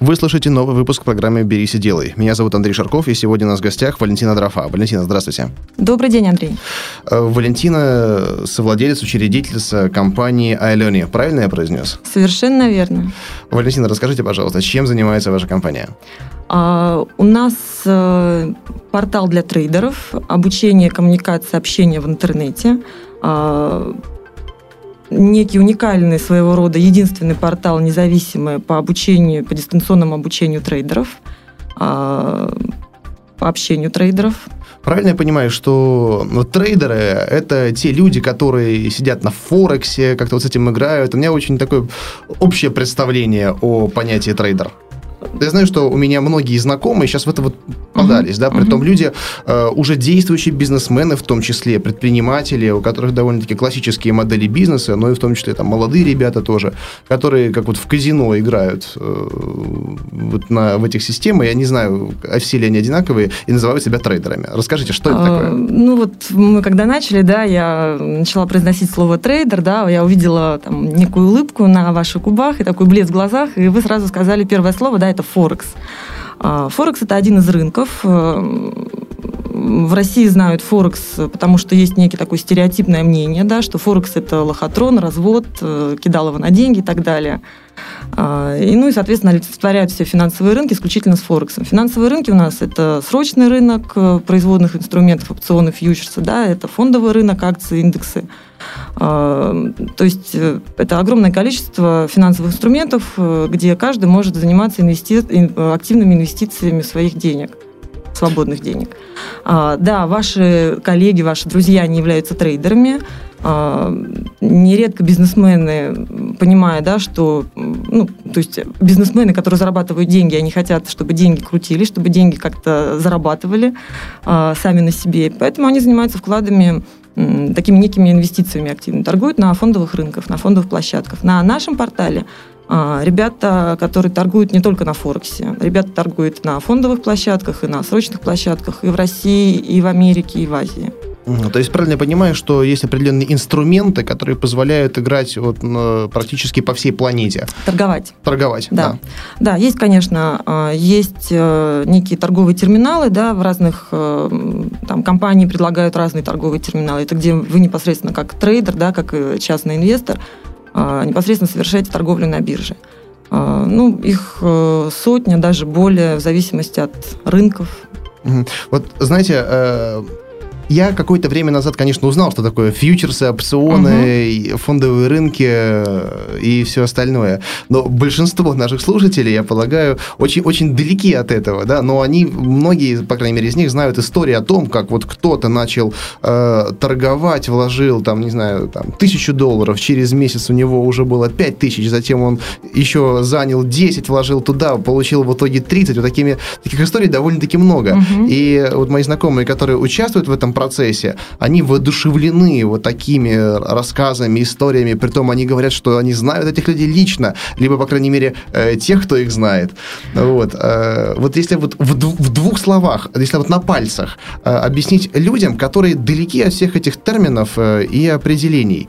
Вы слушаете новый выпуск программы «Берись и делай». Меня зовут Андрей Шарков, и сегодня у нас в гостях Валентина Дрофа. Валентина, здравствуйте. Добрый день, Андрей. Э, Валентина – совладелец, учредительница компании iLearning. Правильно я произнес? Совершенно верно. Валентина, расскажите, пожалуйста, чем занимается ваша компания? А, у нас а, портал для трейдеров, обучение, коммуникация, общение в интернете. Некий уникальный своего рода единственный портал независимый по обучению, по дистанционному обучению трейдеров, а, по общению трейдеров. Правильно я понимаю, что ну, трейдеры – это те люди, которые сидят на Форексе, как-то вот с этим играют. У меня очень такое общее представление о понятии трейдер. Я знаю, что у меня многие знакомые сейчас в это вот подались, uh-huh. да, при том uh-huh. люди э, уже действующие бизнесмены, в том числе предприниматели, у которых довольно-таки классические модели бизнеса, но и в том числе там молодые ребята тоже, которые как вот в казино играют э, вот на, в этих системах, я не знаю, а все ли они одинаковые, и называют себя трейдерами. Расскажите, что это такое? Ну вот мы когда начали, да, я начала произносить слово трейдер, да, я увидела там некую улыбку на ваших губах и такой блеск в глазах, и вы сразу сказали первое слово, да, это Форекс. А, Форекс – это один из рынков. В России знают Форекс, потому что есть некий такое стереотипное мнение, да, что Форекс – это лохотрон, развод, э, кидалово на деньги и так далее. А, и, ну и, соответственно, олицетворяют все финансовые рынки исключительно с Форексом. Финансовые рынки у нас – это срочный рынок э, производных инструментов, опционы, фьючерсы, да, это фондовый рынок, акции, индексы – а, то есть э, это огромное количество финансовых инструментов, где каждый может заниматься инвести... активными инвестициями своих денег свободных денег. А, да, ваши коллеги, ваши друзья не являются трейдерами. А, нередко бизнесмены, понимая, да, что, ну, то есть бизнесмены, которые зарабатывают деньги, они хотят, чтобы деньги крутили, чтобы деньги как-то зарабатывали сами на себе. Поэтому они занимаются вкладами такими некими инвестициями активно торгуют на фондовых рынках, на фондовых площадках. На нашем портале а, ребята, которые торгуют не только на Форексе, ребята торгуют на фондовых площадках и на срочных площадках и в России, и в Америке, и в Азии. То есть правильно я понимаю, что есть определенные инструменты, которые позволяют играть вот практически по всей планете. Торговать. Торговать, да. Да, да есть, конечно, а, есть э, некие торговые терминалы, да, в разных э, там компании предлагают разные торговые терминалы. Это где вы непосредственно как трейдер, да, как частный инвестор, а, непосредственно совершаете торговлю на бирже. А, ну, их э, сотня, даже более, в зависимости от рынков. Вот, знаете, я какое-то время назад, конечно, узнал, что такое фьючерсы, опционы, угу. фондовые рынки и все остальное. Но большинство наших слушателей, я полагаю, очень, очень далеки от этого, да, но они, многие, по крайней мере, из них знают историю о том, как вот кто-то начал э, торговать, вложил, там, не знаю, там, тысячу долларов, через месяц у него уже было пять тысяч, затем он еще занял 10, вложил туда, получил в итоге 30. Вот такими, таких историй довольно-таки много. Угу. И вот мои знакомые, которые участвуют в этом процессе, они воодушевлены вот такими рассказами, историями, притом они говорят, что они знают этих людей лично, либо, по крайней мере, э, тех, кто их знает. Вот, э, вот если вот в, в двух словах, если вот на пальцах э, объяснить людям, которые далеки от всех этих терминов и определений,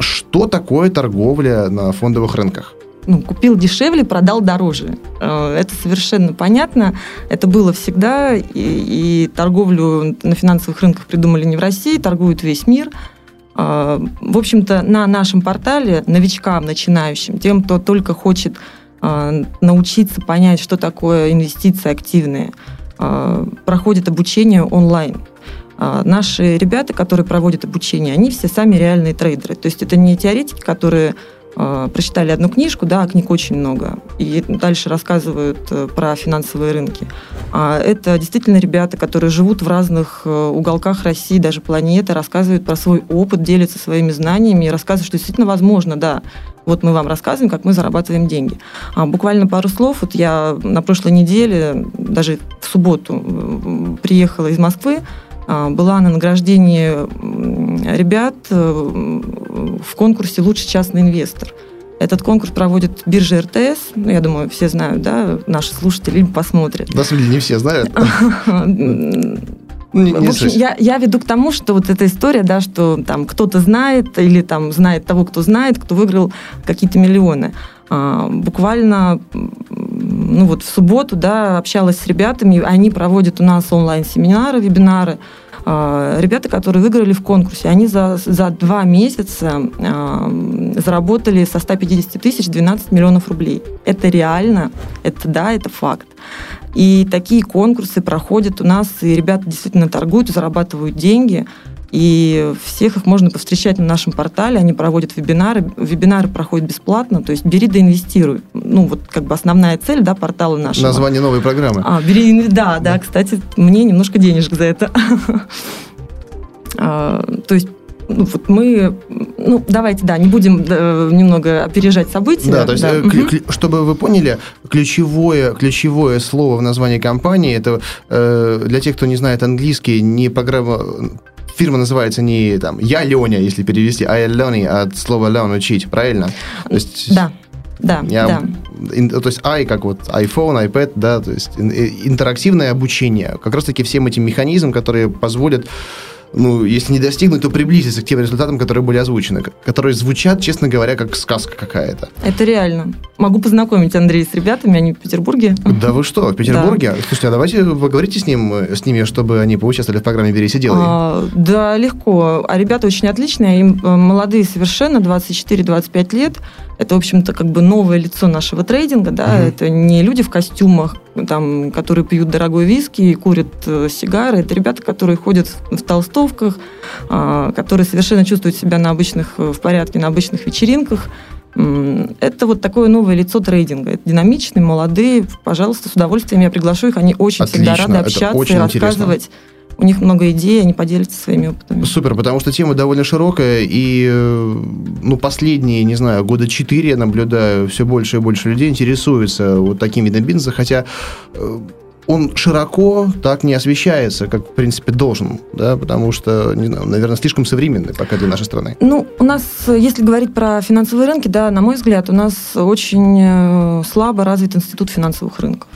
что такое торговля на фондовых рынках? Ну, купил дешевле, продал дороже. Э, это совершенно понятно. Это было всегда. И, и торговлю на финансовых рынках придумали не в России, торгует весь мир. Э, в общем-то, на нашем портале новичкам, начинающим, тем, кто только хочет э, научиться понять, что такое инвестиции активные, проходит обучение онлайн. Наши ребята, которые проводят обучение, они все сами реальные трейдеры. То есть это не теоретики, которые Э, прочитали одну книжку, да, а книг очень много, и дальше рассказывают э, про финансовые рынки. А это действительно ребята, которые живут в разных э, уголках России, даже планеты, рассказывают про свой опыт, делятся своими знаниями и рассказывают, что действительно возможно, да, вот мы вам рассказываем, как мы зарабатываем деньги. А буквально пару слов. Вот я на прошлой неделе, даже в субботу, приехала из Москвы, была на награждении ребят э, в конкурсе «Лучший частный инвестор». Этот конкурс проводит биржа РТС. Ну, я думаю, все знают, да, наши слушатели посмотрят. Самом деле не все знают. Не, не в общем, я, я веду к тому, что вот эта история, да, что там кто-то знает или там знает того, кто знает, кто выиграл какие-то миллионы. А, буквально, ну вот в субботу, да, общалась с ребятами, они проводят у нас онлайн-семинары, вебинары. А, ребята, которые выиграли в конкурсе, они за, за два месяца а, заработали со 150 тысяч 12 миллионов рублей. Это реально, это да, это факт. И такие конкурсы проходят у нас, и ребята действительно торгуют, зарабатывают деньги. И всех их можно повстречать на нашем портале. Они проводят вебинары. Вебинары проходят бесплатно. То есть бери да инвестируй. Ну, вот как бы основная цель да, портала нашего. Название новой программы. А, бери, да, да, да. Кстати, мне немножко денежек за это. А, то есть ну, вот мы, ну, давайте, да, не будем э, немного опережать события. Да, то есть, да. Э, чтобы вы поняли, ключевое, ключевое слово в названии компании, это э, для тех, кто не знает английский, не программа, фирма называется не там «Я Леня», если перевести, а «Я Леня» от слова «learn» – «учить», правильно? То есть, да. Да, я, да. Ин, то есть i как вот iPhone, iPad, да, то есть интерактивное обучение. Как раз-таки всем этим механизмам, которые позволят ну, если не достигнуть, то приблизиться к тем результатам, которые были озвучены, которые звучат, честно говоря, как сказка какая-то. Это реально. Могу познакомить Андрея с ребятами, они в Петербурге. Да вы что, в Петербурге? Да. Слушайте, а давайте поговорите с, ним, с ними, чтобы они поучаствовали в программе «Берись и делай». А, да, легко. А ребята очень отличные, им э, молодые совершенно, 24-25 лет. Это, в общем-то, как бы новое лицо нашего трейдинга, да, угу. это не люди в костюмах, там, которые пьют дорогой виски и курят э, сигары, это ребята, которые ходят в, в толстовках, э, которые совершенно чувствуют себя на обычных, э, в порядке на обычных вечеринках. Это вот такое новое лицо трейдинга. Это динамичные, молодые. Пожалуйста, с удовольствием я приглашу их. Они очень Отлично. всегда рады общаться и рассказывать. Интересно у них много идей, они поделятся своими опытами. Супер, потому что тема довольно широкая, и ну, последние, не знаю, года четыре я наблюдаю, все больше и больше людей интересуются вот таким видом бизнеса, хотя э, он широко так не освещается, как, в принципе, должен, да, потому что, не знаю, наверное, слишком современный пока для нашей страны. Ну, у нас, если говорить про финансовые рынки, да, на мой взгляд, у нас очень э, слабо развит институт финансовых рынков.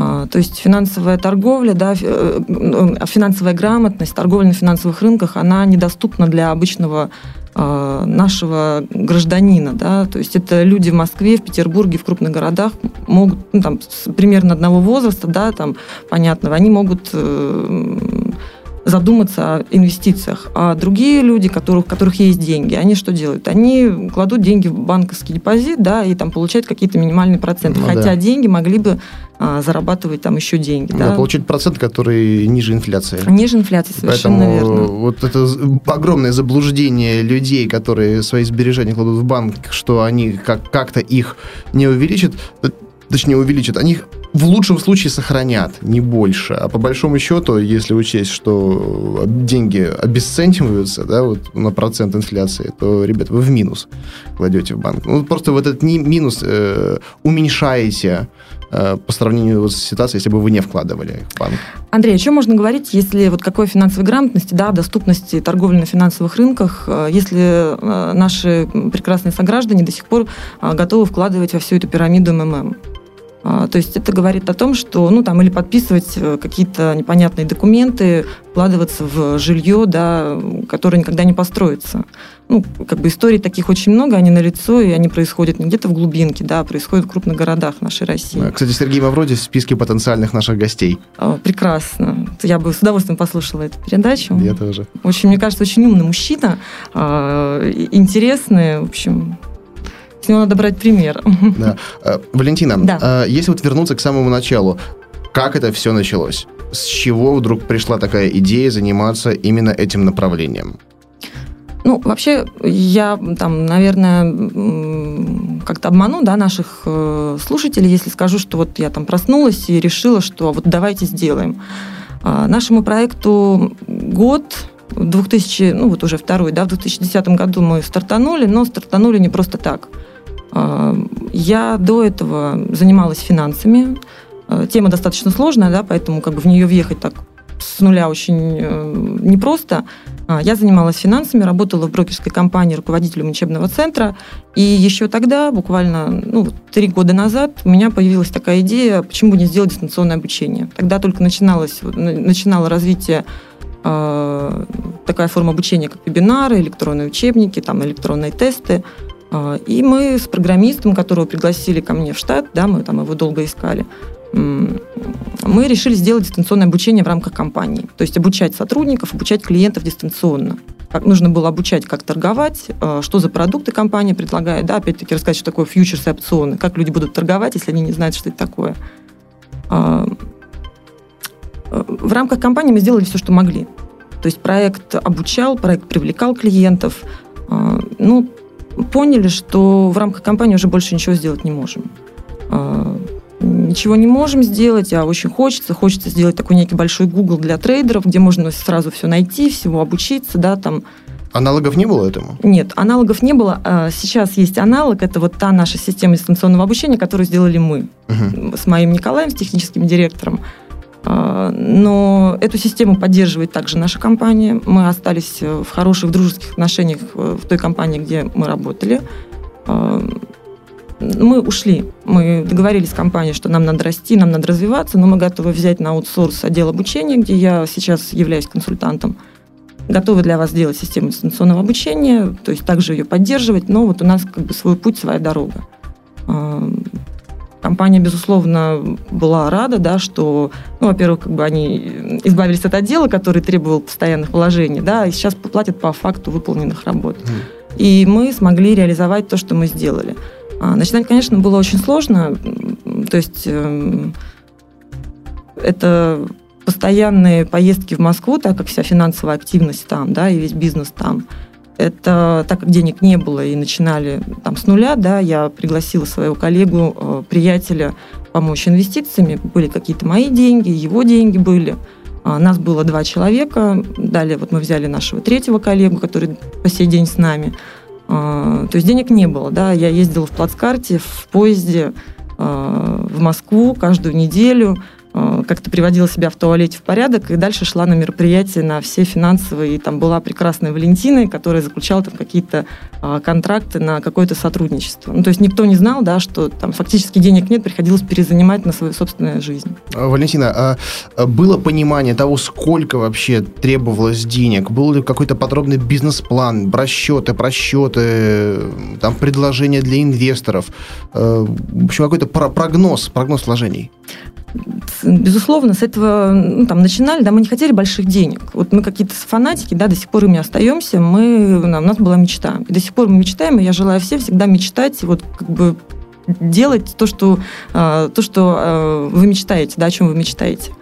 А, то есть финансовая торговля, да, э, э, финансовая грамотность, торговля на финансовых рынках, она недоступна для обычного а, нашего гражданина, да, то есть это люди в Москве, в Петербурге, в крупных городах могут, ну, там, примерно одного возраста, да, там, понятного, они могут э, задуматься о инвестициях. А другие люди, которых, у которых есть деньги, они что делают? Они кладут деньги в банковский депозит, да, и там получают какие-то минимальные проценты. Ну, Хотя да. деньги могли бы а, зарабатывать там еще деньги. Да, да, получить процент, который ниже инфляции. Ниже инфляции, совершенно Поэтому верно. вот это огромное заблуждение людей, которые свои сбережения кладут в банк, что они как- как-то их не увеличат, точнее увеличат, они в лучшем случае сохранят, не больше. А по большому счету, если учесть, что деньги обесцениваются да, вот на процент инфляции, то, ребят, вы в минус кладете в банк. Ну, просто вот этот минус э, уменьшаете э, по сравнению с ситуацией, если бы вы не вкладывали в банк. Андрей, о чем можно говорить, если вот какой финансовой грамотности, да, доступности торговли на финансовых рынках, э, если э, наши прекрасные сограждане до сих пор э, готовы вкладывать во всю эту пирамиду МММ? А, то есть это говорит о том, что, ну, там, или подписывать э, какие-то непонятные документы, вкладываться в жилье, да, которое никогда не построится. Ну, как бы историй таких очень много, они налицо, и они происходят не где-то в глубинке, да, а происходят в крупных городах нашей России. Кстати, Сергей Мавродий в списке потенциальных наших гостей. А, прекрасно. Я бы с удовольствием послушала эту передачу. Я тоже. Очень, мне кажется, очень умный мужчина, интересный, в общем, с него надо брать пример. Да. Э, Валентина, да. Э, если вот вернуться к самому началу, как это все началось? С чего вдруг пришла такая идея заниматься именно этим направлением? Ну, вообще, я там, наверное, как-то обману да, наших э, слушателей, если скажу, что вот я там проснулась и решила, что вот давайте сделаем. А, нашему проекту год, 2000, ну вот уже второй, да, в 2010 году мы стартанули, но стартанули не просто так. Я до этого занималась финансами. А, тема достаточно сложная, да, поэтому как бы в нее въехать так с нуля очень э, непросто. А, я занималась финансами, работала в брокерской компании руководителем учебного центра. И еще тогда, буквально ну, три года назад, у меня появилась такая идея, почему бы не сделать дистанционное обучение. Тогда только начиналось, начинало развитие э, такая форма обучения, как вебинары, электронные учебники, там, электронные тесты. Э, и мы с программистом, которого пригласили ко мне в штат, да, мы там его долго искали, мы решили сделать дистанционное обучение в рамках компании. То есть обучать сотрудников, обучать клиентов дистанционно. Как нужно было обучать, как торговать, э, что за продукты компания предлагает, да, опять-таки рассказать, что такое фьючерс и опционы, как люди будут торговать, если они не знают, что это такое. А, в рамках компании мы сделали все, что могли. То есть проект обучал, проект привлекал клиентов. А, ну, поняли, что в рамках компании уже больше ничего сделать не можем а, ничего не можем сделать, а очень хочется. Хочется сделать такой некий большой Google для трейдеров, где можно сразу все найти, всего обучиться, да, там. Аналогов не было этому? Нет, аналогов не было. А сейчас есть аналог. Это вот та наша система дистанционного обучения, которую сделали мы угу. с моим Николаем, с техническим директором. А, но эту систему поддерживает также наша компания. Мы остались в хороших дружеских отношениях в той компании, где мы работали. А, мы ушли. Мы договорились с компанией, что нам надо расти, нам надо развиваться, но мы готовы взять на аутсорс отдел обучения, где я сейчас являюсь консультантом. Готовы для вас сделать систему дистанционного обучения, то есть также ее поддерживать, но вот у нас как бы свой путь, своя дорога. Компания, безусловно, была рада, да, что, ну, во-первых, как бы они избавились от отдела, который требовал постоянных вложений, да, и сейчас платят по факту выполненных работ. Mm. И мы смогли реализовать то, что мы сделали. А, начинать, конечно, было очень сложно. То есть эм, это постоянные поездки в Москву, так как вся финансовая активность там, да, и весь бизнес там. Это так как денег не было и начинали там с нуля, да, я пригласила своего коллегу, э, приятеля помочь инвестициями. Были какие-то мои деньги, его деньги были. А, нас было два человека. Далее вот мы взяли нашего третьего коллегу, который по сей день с нами. А, то есть денег не было, да, я ездила в плацкарте, в поезде а, в Москву каждую неделю, как-то приводила себя в туалете в порядок и дальше шла на мероприятия на все финансовые. И там была прекрасная Валентина, которая заключала там какие-то а, контракты на какое-то сотрудничество. Ну, то есть никто не знал, да, что там фактически денег нет, приходилось перезанимать на свою собственную жизнь. А, Валентина, а, а было понимание того, сколько вообще требовалось денег? Был ли какой-то подробный бизнес-план, расчеты, просчеты, там предложения для инвесторов? Э, в общем, какой-то прогноз, прогноз вложений? Безусловно, с этого ну, там, начинали, да, мы не хотели больших денег. Вот мы какие-то фанатики, да, до сих пор ими остаемся, мы, у нас была мечта. И до сих пор мы мечтаем, и я желаю всем всегда мечтать, вот как бы делать то, что, а, то, что а, вы мечтаете, да, о чем вы мечтаете.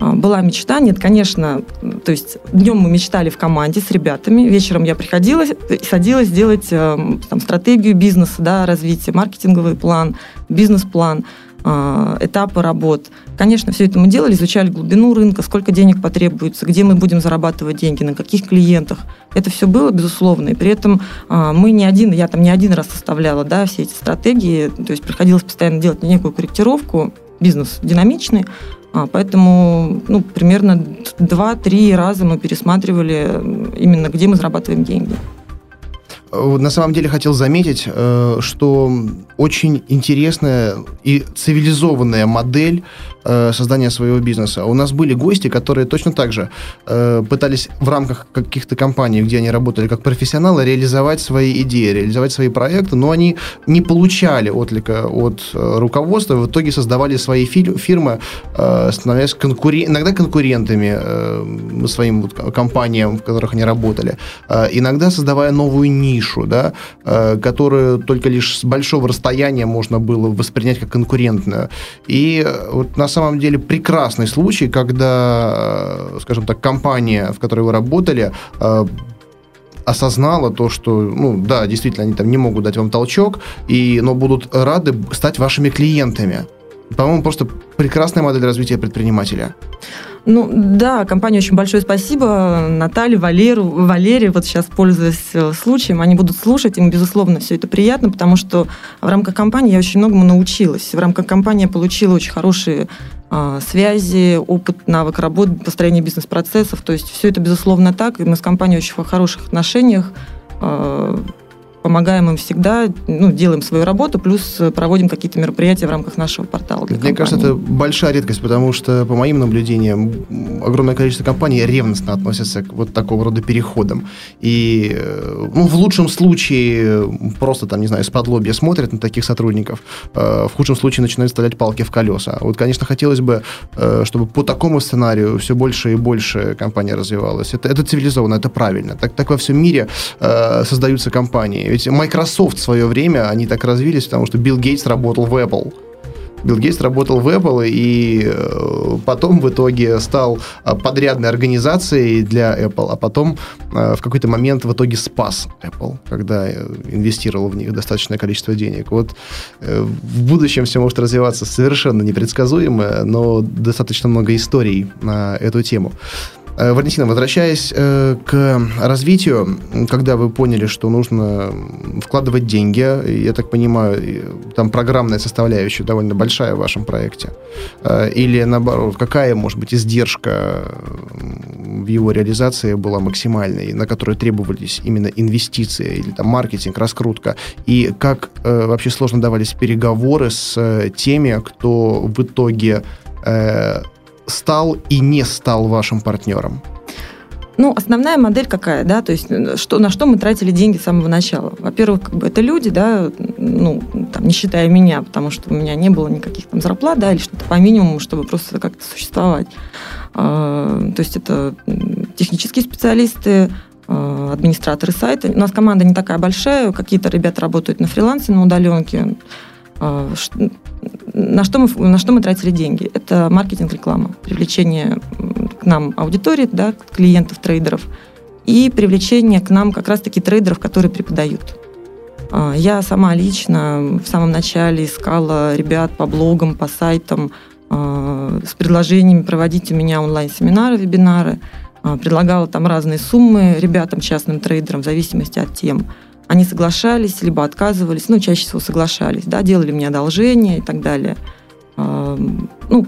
А, была мечта, нет, конечно, то есть днем мы мечтали в команде с ребятами, вечером я приходила и садилась делать там, стратегию бизнеса, да, развитие, маркетинговый план, бизнес-план. Этапы работ. Конечно, все это мы делали, изучали глубину рынка, сколько денег потребуется, где мы будем зарабатывать деньги, на каких клиентах. Это все было, безусловно. И при этом а, мы не один, я там не один раз составляла да, все эти стратегии, то есть приходилось постоянно делать некую корректировку, бизнес динамичный, а, Поэтому ну, примерно 2-3 раза мы пересматривали именно, где мы зарабатываем деньги. На самом деле хотел заметить, э, что очень интересная и цивилизованная модель э, создания своего бизнеса. У нас были гости, которые точно так же э, пытались в рамках каких-то компаний, где они работали как профессионалы, реализовать свои идеи, реализовать свои проекты, но они не получали отклика от руководства, в итоге создавали свои фирмы, становясь конкурен... иногда конкурентами своим компаниям, в которых они работали, иногда создавая новую нишу нишу, да, э, которую только лишь с большого расстояния можно было воспринять как конкурентную. И э, вот на самом деле прекрасный случай, когда, э, скажем так, компания, в которой вы работали, осознала то, что, ну, да, действительно, они там не могут дать вам толчок, и, но будут рады стать вашими клиентами. По-моему, просто прекрасная модель развития предпринимателя. Ну да, компании очень большое спасибо. Наталье, Валеру, Валере, вот сейчас пользуясь э, случаем, они будут слушать, им, безусловно, все это приятно, потому что в рамках компании я очень многому научилась. В рамках компании я получила очень хорошие а, связи, опыт, навык работы, построения бизнес-процессов. То есть все это, безусловно, так. И мы с компанией очень в хороших отношениях. А, помогаем им всегда, ну, делаем свою работу, плюс проводим какие-то мероприятия в рамках нашего портала. Мне компании. кажется, это большая редкость, потому что, по моим наблюдениям, огромное количество компаний ревностно относятся к вот такого рода переходам. И, э, ну, в лучшем случае просто, там, не знаю, из-под лобья смотрят на таких сотрудников, э, в худшем случае начинают вставлять палки в колеса. Вот, конечно, хотелось бы, э, чтобы по такому сценарию все больше и больше компания развивалась. Это, это цивилизованно, это правильно. Так, так во всем мире создаются компании ведь Microsoft в свое время, они так развились, потому что Билл Гейтс работал в Apple. Билл Гейтс работал в Apple и э, потом в итоге стал э, подрядной организацией для Apple, а потом э, в какой-то момент в итоге спас Apple, когда инвестировал в них достаточное количество денег. Вот в будущем все может развиваться совершенно непредсказуемо, но достаточно много историй на эту тему. Э, Валентина, возвращаясь э, к развитию, когда вы поняли, что нужно вкладывать деньги, я так понимаю, там программная составляющая довольно большая в вашем проекте, э, или наоборот, какая, может быть, издержка в его реализации была максимальной, на которую требовались именно инвестиции или там маркетинг, раскрутка, и как вообще сложно давались переговоры с теми, кто в итоге стал и не стал вашим партнером? Ну, основная модель какая, да, то есть что, на что мы тратили деньги с самого начала. Во-первых, как бы это люди, да, ну, там, не считая меня, потому что у меня не было никаких там зарплат, да, или что-то по минимуму, чтобы просто как-то существовать. А, то есть это технические специалисты, а, администраторы сайта. У нас команда не такая большая, какие-то ребята работают на фрилансе, на удаленке. На что мы, на что мы тратили деньги? Это маркетинг, реклама, привлечение к нам аудитории, да, клиентов, трейдеров, и привлечение к нам как раз-таки трейдеров, которые преподают. А, я сама лично в самом начале искала ребят по блогам, по сайтам а, с предложениями проводить у меня онлайн-семинары, вебинары. А, предлагала там разные суммы ребятам, частным трейдерам, в зависимости от тем. Они соглашались, либо отказывались, ну, чаще всего соглашались, да, делали мне одолжение и так далее. Ну,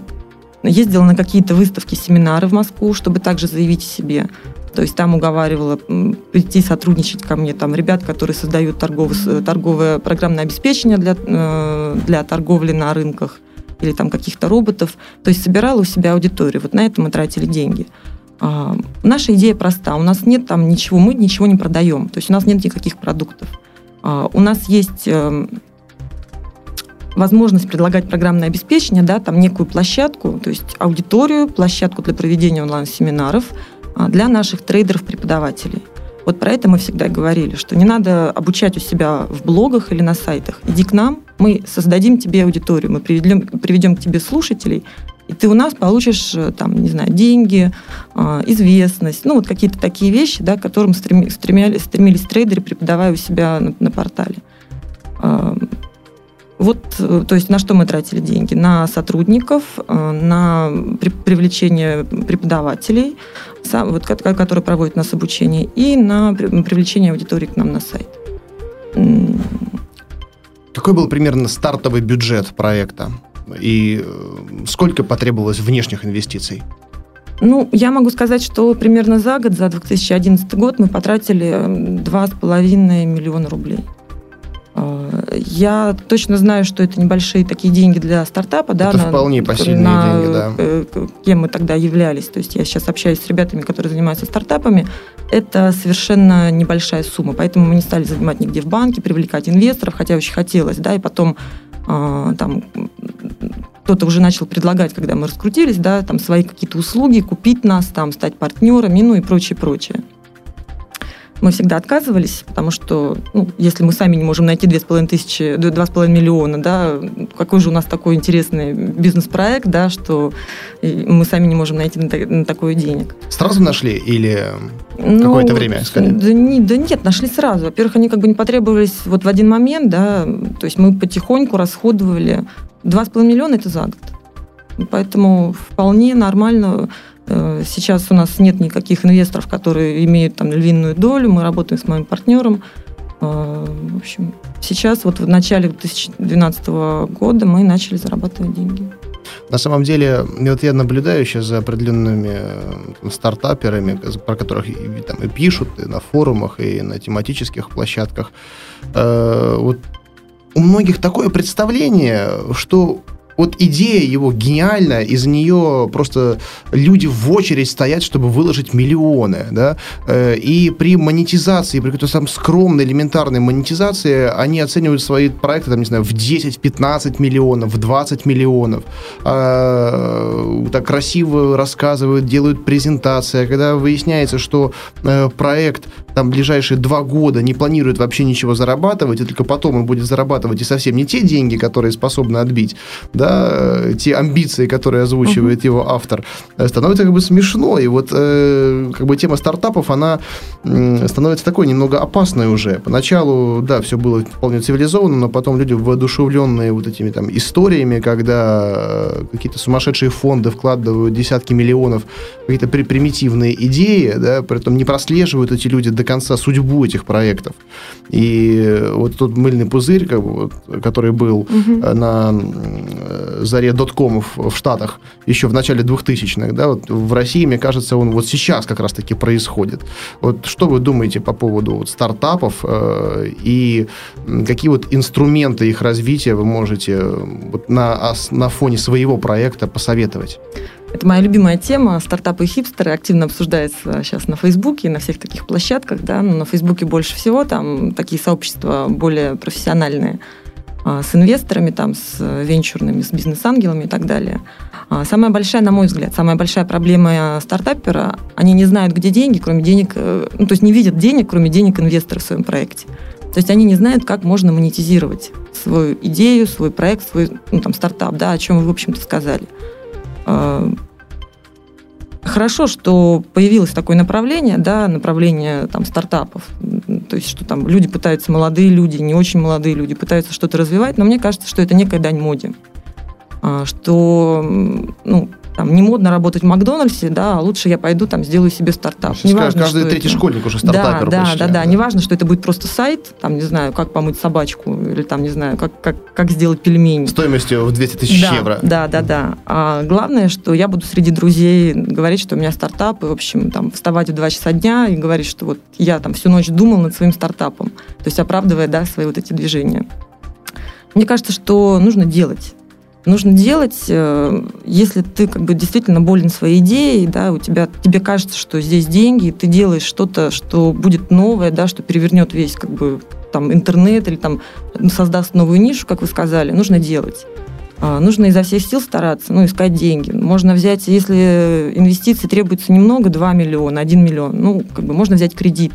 ездила на какие-то выставки, семинары в Москву, чтобы также заявить о себе. То есть там уговаривала прийти сотрудничать ко мне там ребят, которые создают торговое, торговое программное обеспечение для, э, для торговли на рынках или там каких-то роботов. То есть собирала у себя аудиторию. Вот на это мы тратили деньги. А, наша идея проста. У нас нет там ничего, мы ничего не продаем. То есть у нас нет никаких продуктов. А, у нас есть э, возможность предлагать программное обеспечение, да, там некую площадку, то есть аудиторию, площадку для проведения онлайн-семинаров а, для наших трейдеров-преподавателей. Вот про это мы всегда говорили, что не надо обучать у себя в блогах или на сайтах. Иди к нам, мы создадим тебе аудиторию, мы приведем, приведем к тебе слушателей, и ты у нас получишь, э, там, не знаю, деньги, а, известность, ну, вот какие-то такие вещи, да, к которым стремились, стремились трейдеры, преподавая у себя на, на портале. А, вот, э, то есть на что мы тратили деньги? На сотрудников, э, на привлечение преподавателей, вот, которые проводят у нас обучение, и на привлечение аудитории к нам на сайт. Какой был примерно стартовый бюджет проекта? И э, сколько потребовалось внешних инвестиций? Ну, я могу сказать, что примерно за год, за 2011 год мы потратили 2,5 миллиона рублей. А, я точно знаю, что это небольшие такие деньги для стартапа. Это да, вполне на, посильные на, деньги, да. Э, кем мы тогда являлись. То есть я сейчас общаюсь с ребятами, которые занимаются стартапами. Это совершенно небольшая сумма. Поэтому мы не стали занимать нигде в банке, привлекать инвесторов, хотя очень хотелось. Да, и потом там кто-то уже начал предлагать, когда мы раскрутились, да, там свои какие-то услуги, купить нас, там, стать партнерами, ну и прочее, прочее. Мы всегда отказывались, потому что, ну, если мы сами не можем найти 2,5 тысячи, 2,5 миллиона, да, какой же у нас такой интересный бизнес-проект, да, что мы сами не можем найти на такое денег. Сразу нашли или ну, какое-то время искали? Да, не, да нет, нашли сразу. Во-первых, они как бы не потребовались вот в один момент, да, то есть мы потихоньку расходовали 2,5 миллиона – это за год. Поэтому вполне нормально сейчас у нас нет никаких инвесторов, которые имеют там львиную долю. Мы работаем с моим партнером. Э, в общем, сейчас вот в начале 2012 года мы начали зарабатывать деньги. На самом деле, вот я наблюдаю сейчас за определенными там, стартаперами, про которых и, там, и пишут и на форумах, и на тематических площадках. Э, вот у многих такое представление, что вот идея его гениальная, из нее просто люди в очередь стоят, чтобы выложить миллионы, да, э, и при монетизации, при какой-то там скромной, элементарной монетизации, они оценивают свои проекты, там, не знаю, в 10-15 миллионов, в 20 миллионов, а, так красиво рассказывают, делают презентации, а когда выясняется, что э, проект там ближайшие два года не планирует вообще ничего зарабатывать, и только потом он будет зарабатывать и совсем не те деньги, которые способны отбить, да, те амбиции, которые озвучивает его автор, э, становится как бы смешно. И вот э, как бы тема стартапов, она становится такой немного опасной уже. Поначалу, да, все было вполне цивилизованно, но потом люди воодушевленные вот этими там историями, когда э, какие-то сумасшедшие фонды вкладывают десятки миллионов какие-то примитивные идеи, да, при этом не прослеживают эти люди до конца судьбу этих проектов. И вот тот мыльный пузырь, как бы, вот, который был угу. на заре доткомов в Штатах еще в начале 2000-х, да, вот в России, мне кажется, он вот сейчас как раз-таки происходит. Вот что вы думаете по поводу вот стартапов э, и какие вот инструменты их развития вы можете вот на, на фоне своего проекта посоветовать? Это моя любимая тема. Стартапы и хипстеры активно обсуждается сейчас на Фейсбуке и на всех таких площадках. Да? Но на Фейсбуке больше всего, там такие сообщества более профессиональные а, с инвесторами, там, с венчурными, с бизнес-ангелами и так далее. А, самая большая, на мой взгляд, самая большая проблема стартапера, они не знают, где деньги, кроме денег, э, ну, то есть не видят денег, кроме денег инвестора в своем проекте. То есть они не знают, как можно монетизировать свою идею, свой проект, свой ну, там, стартап, да, о чем вы, в общем-то, сказали. А, хорошо, что появилось такое направление, да, направление там, стартапов. То есть, что там люди пытаются, молодые люди, не очень молодые люди, пытаются что-то развивать, но мне кажется, что это некая дань моде. А, что ну, там, не модно работать в Макдональдсе, да, а лучше я пойду там сделаю себе стартап. Не важно, каждый третий это... школьник уже стартапер да, почти. Да, да, да, не важно, что это будет просто сайт, там, не знаю, как помыть собачку, или там, не знаю, как, как, как сделать пельмени. Стоимостью в 200 тысяч да, евро. Да, да, да. А главное, что я буду среди друзей говорить, что у меня стартап, и, в общем, там, вставать в 2 часа дня и говорить, что вот я там всю ночь думал над своим стартапом. То есть оправдывая, да, свои вот эти движения. Мне кажется, что нужно делать нужно делать, э, если ты как бы действительно болен своей идеей, да, у тебя, тебе кажется, что здесь деньги, и ты делаешь что-то, что будет новое, да, что перевернет весь как бы там интернет или там создаст новую нишу, как вы сказали, нужно делать. А, нужно изо всех сил стараться, ну, искать деньги. Можно взять, если инвестиций требуется немного, 2 миллиона, 1 миллион, ну, как бы можно взять кредит.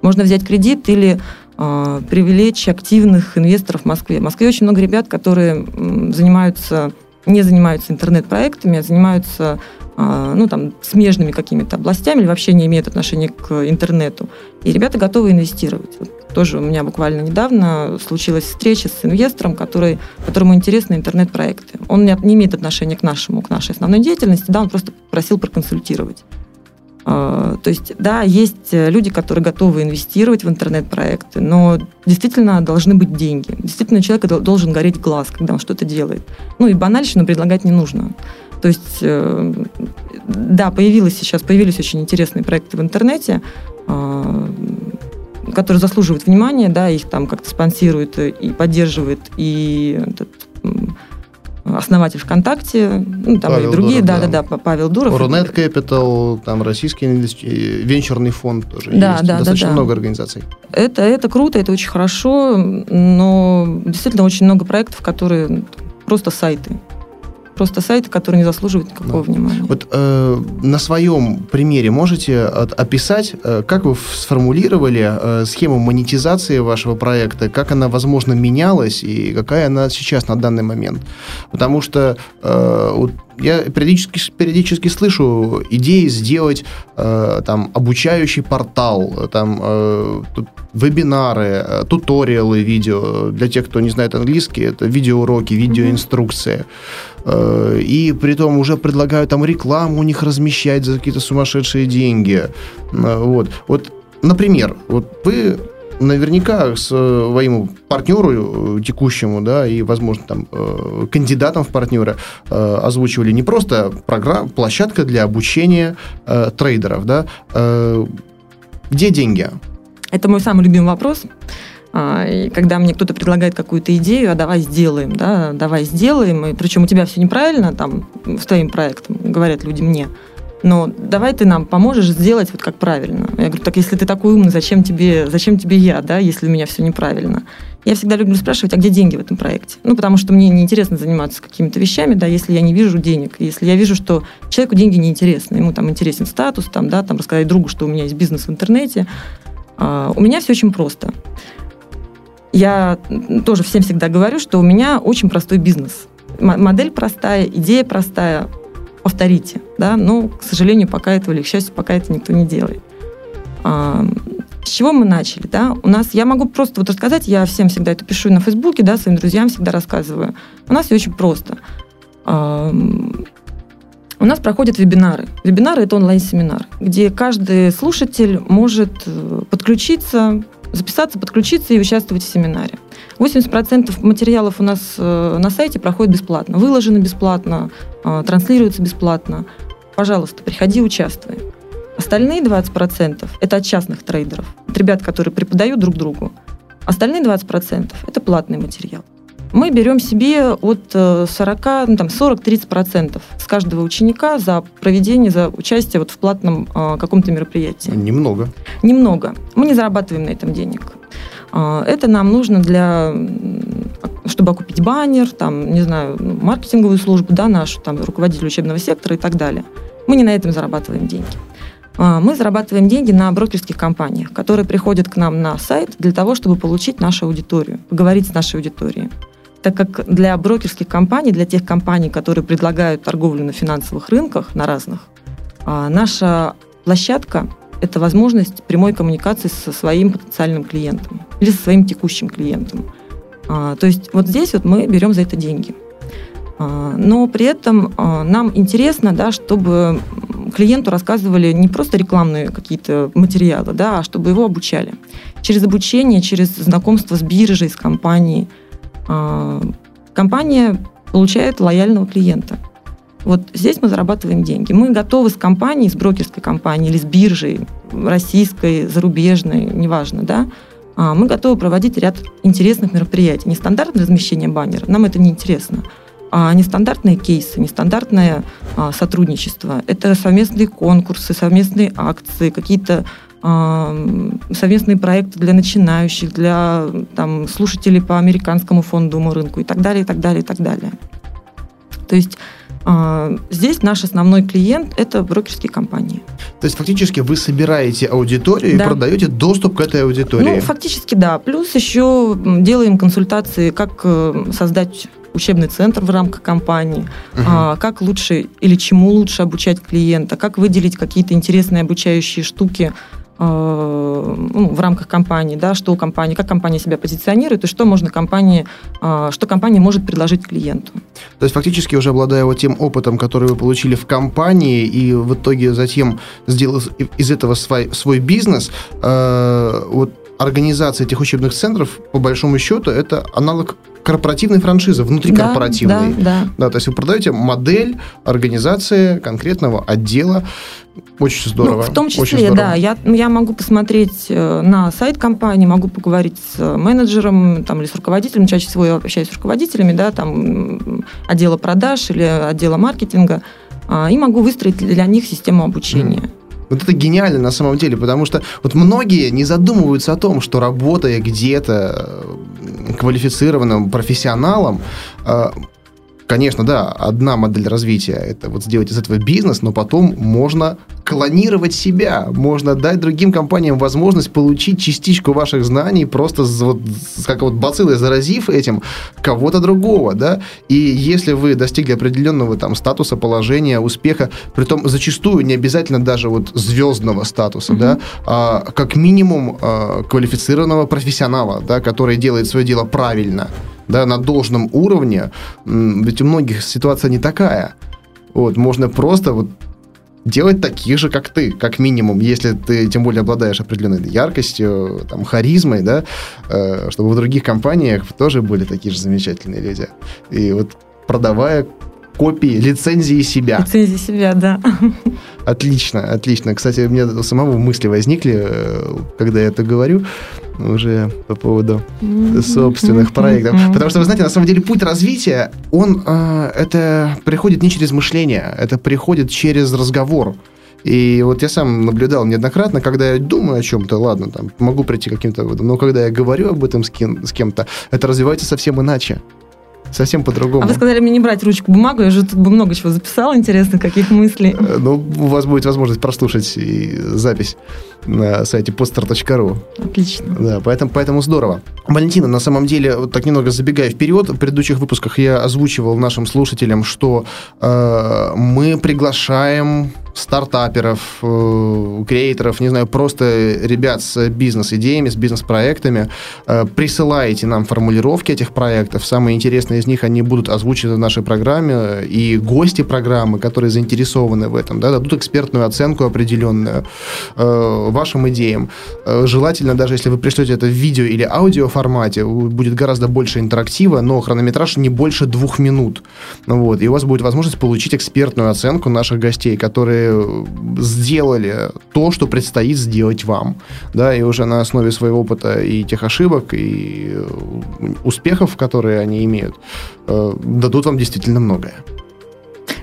Можно взять кредит или привлечь активных инвесторов в Москве. В Москве очень много ребят, которые занимаются, не занимаются интернет-проектами, а занимаются э, ну, там, смежными какими-то областями или вообще не имеют отношения к интернету. И ребята готовы инвестировать. Вот тоже у меня буквально недавно случилась встреча с инвестором, который, которому интересны интернет-проекты. Он не, не имеет отношения к нашему, к нашей основной деятельности, да, он просто просил проконсультировать. А, то есть, да, есть люди, которые готовы инвестировать в интернет-проекты, но действительно должны быть деньги. Действительно, человек должен гореть глаз, когда он что-то делает. Ну и банальщину предлагать не нужно. То есть, э, да, появилось сейчас, появились очень интересные проекты в интернете, а, которые заслуживают внимания, да, их там как-то спонсирует и поддерживает и этот, основатель ВКонтакте, ну, там Павел и другие, да, да, да, да, Павел Дуров. Рунет Capital, там российский венчурный фонд тоже да, есть, да, достаточно да, да. много организаций. Это, это круто, это очень хорошо, но действительно очень много проектов, которые просто сайты просто сайты, которые не заслуживают никакого да. внимания. Вот э, на своем примере можете описать, э, как вы сформулировали э, схему монетизации вашего проекта, как она, возможно, менялась и какая она сейчас на данный момент? Потому что э, вот я периодически, периодически слышу идеи сделать э, там обучающий портал, там э, вебинары, э, туториалы видео. Для тех, кто не знает английский, это видеоуроки, видеоинструкции. э, и при том уже предлагают там рекламу у них размещать за какие-то сумасшедшие деньги. Э, вот. Вот, например, вот вы наверняка своему партнеру э, текущему, да, и, возможно, там, э, кандидатам в партнеры э, озвучивали не просто программ, площадка для обучения трейдеров, да, где деньги? Это мой самый любимый вопрос. А, и когда мне кто-то предлагает какую-то идею, а давай сделаем, да, давай сделаем, и причем у тебя все неправильно там с твоим проектом, говорят люди мне, но давай ты нам поможешь сделать вот как правильно. Я говорю, так если ты такой умный, зачем тебе, зачем тебе я, да, если у меня все неправильно? Я всегда люблю спрашивать, а где деньги в этом проекте? Ну, потому что мне неинтересно заниматься какими-то вещами, да, если я не вижу денег, если я вижу, что человеку деньги неинтересны, ему там интересен статус, там, да, там рассказать другу, что у меня есть бизнес в интернете. А, у меня все очень просто. Я тоже всем всегда говорю, что у меня очень простой бизнес. Модель простая, идея простая, повторите, да, но, к сожалению, пока этого, или к счастью, пока это никто не делает. С чего мы начали, да? У нас, я могу просто вот рассказать, я всем всегда это пишу на Фейсбуке, да, своим друзьям всегда рассказываю. У нас все очень просто. У нас проходят вебинары. Вебинары – это онлайн-семинар, где каждый слушатель может э, подключиться, записаться, подключиться и участвовать в семинаре. 80% материалов у нас э, на сайте проходит бесплатно, выложено бесплатно, э, транслируется бесплатно. Пожалуйста, приходи, участвуй. Остальные 20% – это от частных трейдеров, от ребят, которые преподают друг другу. Остальные 20% – это платный материал. Мы берем себе от 40, э, ну, там, 40-30% с каждого ученика за проведение, за участие вот в платном э, каком-то мероприятии. Немного. Немного. Мы не зарабатываем на этом денег. А, это нам нужно для чтобы окупить баннер, там, не знаю, ну, маркетинговую службу, да, нашу, там, руководитель учебного сектора и так далее. Мы не на этом зарабатываем деньги. А, мы зарабатываем деньги на брокерских компаниях, которые приходят к нам на сайт для того, чтобы получить нашу аудиторию, поговорить с нашей аудиторией. Так как для брокерских компаний, для тех компаний, которые предлагают торговлю на финансовых рынках, на разных, а, наша площадка это возможность прямой коммуникации со своим потенциальным клиентом или со своим текущим клиентом. А, то есть вот здесь вот мы берем за это деньги. А, но при этом нам интересно, да, чтобы клиенту рассказывали не просто рекламные какие-то материалы, да, а чтобы его обучали. Через обучение, через знакомство с биржей, с компанией. А, компания получает лояльного клиента – вот здесь мы зарабатываем деньги. Мы готовы с компанией, с брокерской компанией или с биржей, российской, зарубежной, неважно, да, а, мы готовы проводить ряд интересных мероприятий. Нестандартное размещение баннера, нам это не интересно, а нестандартные кейсы, нестандартное а, сотрудничество. Это совместные конкурсы, совместные акции, какие-то совместные проекты для начинающих, для там, слушателей по американскому фондовому рынку и так далее, и так далее, и так далее. То есть а, здесь наш основной клиент – это брокерские компании. То есть фактически вы собираете аудиторию да. и продаете доступ к этой аудитории? Ну, фактически да. Плюс еще делаем консультации, как э, создать учебный центр в рамках компании, угу. а, как лучше или чему лучше обучать клиента, как выделить какие-то интересные обучающие штуки ну, в рамках компании, да, что у компании, как компания себя позиционирует и что можно компании, э, что компания может предложить клиенту. То есть фактически уже обладая вот тем опытом, который вы получили в компании и в итоге затем сделав из этого свой, свой бизнес, э, вот организация этих учебных центров, по большому счету, это аналог корпоративной франшизы, внутрикорпоративной. Да, да, да. То есть вы продаете модель организации конкретного отдела. Очень здорово. Ну, в том числе, да. Я, ну, я могу посмотреть э, на сайт компании, могу поговорить с менеджером там, или с руководителем. Чаще всего я общаюсь с руководителями да, там, отдела продаж или отдела маркетинга. А, и могу выстроить для них систему обучения. Mm. Вот это гениально на самом деле, потому что вот многие не задумываются о том, что работая где-то э, квалифицированным профессионалом, э, конечно, да, одна модель развития – это вот сделать из этого бизнес, но потом можно клонировать себя, можно дать другим компаниям возможность получить частичку ваших знаний, просто вот, как вот бациллой заразив этим кого-то другого, да, и если вы достигли определенного там статуса, положения, успеха, при том зачастую не обязательно даже вот звездного статуса, mm-hmm. да, а как минимум а, квалифицированного профессионала, да, который делает свое дело правильно, да, на должном уровне, ведь у многих ситуация не такая. Вот, можно просто вот делать таких же, как ты, как минимум, если ты тем более обладаешь определенной яркостью, там, харизмой, да, э, чтобы в других компаниях тоже были такие же замечательные люди. И вот продавая копии, лицензии себя. Лицензии себя, да. Отлично, отлично. Кстати, у меня самого мысли возникли, э, когда я это говорю, уже по поводу собственных проектов. Потому что, вы знаете, на самом деле путь развития, он э, это приходит не через мышление, это приходит через разговор. И вот я сам наблюдал неоднократно, когда я думаю о чем-то, ладно, там, могу прийти к каким-то выводам, но когда я говорю об этом с, кем- с кем-то, это развивается совсем иначе совсем по-другому. А вы сказали мне не брать ручку, бумагу, я же тут бы много чего записала, интересно, каких мыслей. Э, ну, у вас будет возможность прослушать и запись на сайте poster.ru. Отлично. Да, поэтому, поэтому здорово. Валентина, на самом деле, вот так немного забегая вперед, в предыдущих выпусках я озвучивал нашим слушателям, что э, мы приглашаем стартаперов, э, креаторов, не знаю, просто ребят с бизнес-идеями, с бизнес-проектами. Э, присылайте нам формулировки этих проектов. Самые интересные из них, они будут озвучены в нашей программе. И гости программы, которые заинтересованы в этом, да, дадут экспертную оценку определенную э, вашим идеям. Желательно, даже если вы пришлете это в видео или аудио формате, будет гораздо больше интерактива, но хронометраж не больше двух минут. Вот, и у вас будет возможность получить экспертную оценку наших гостей, которые сделали то, что предстоит сделать вам. Да, и уже на основе своего опыта и тех ошибок, и успехов, которые они имеют, э, дадут вам действительно многое.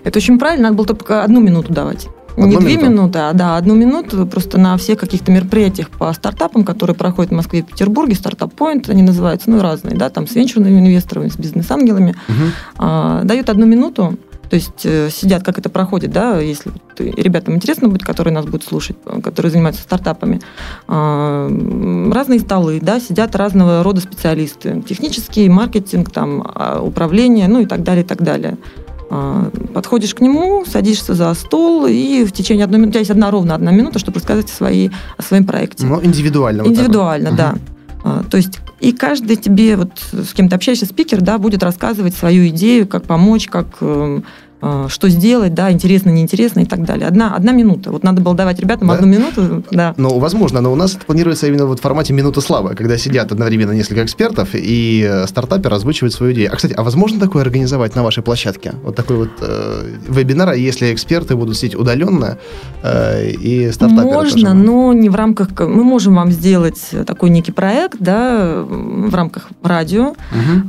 Это очень правильно, надо было только одну минуту давать. Одну не две минуту? минуты, а да, одну минуту просто на всех каких-то мероприятиях по стартапам, которые проходят в Москве и Петербурге, стартап Point они называются, ну разные, да, там с венчурными инвесторами, с бизнес-ангелами, угу. а, дают одну минуту, то есть э, сидят, как это проходит, да, если ребятам интересно будет, которые нас будут слушать, которые занимаются стартапами, а, разные столы, да, сидят разного рода специалисты, технический, маркетинг, там, а, управление, ну и так далее, и так далее. А, подходишь к нему, садишься за стол, и в течение одной минуты, у тебя есть одна ровно одна минута, чтобы рассказать о, своей, о своем проекте. Ну, индивидуально. Индивидуально, вот да. Угу. То есть и каждый тебе, вот с кем то общаешься, спикер, да, будет рассказывать свою идею, как помочь, как эм, что сделать, да, интересно, неинтересно и так далее. Одна, одна минута. Вот надо было давать ребятам да? одну минуту, да. Ну, возможно, но у нас это планируется именно вот в формате минуты славы, когда сидят одновременно несколько экспертов, и э, стартапер озвучивает свою идею. А, кстати, а возможно такое организовать на вашей площадке? Вот такой вот э, вебинар, если эксперты будут сидеть удаленно, э, и стартаперы Можно, тоже. но не в рамках... Мы можем вам сделать такой некий проект, да, в рамках радио, угу.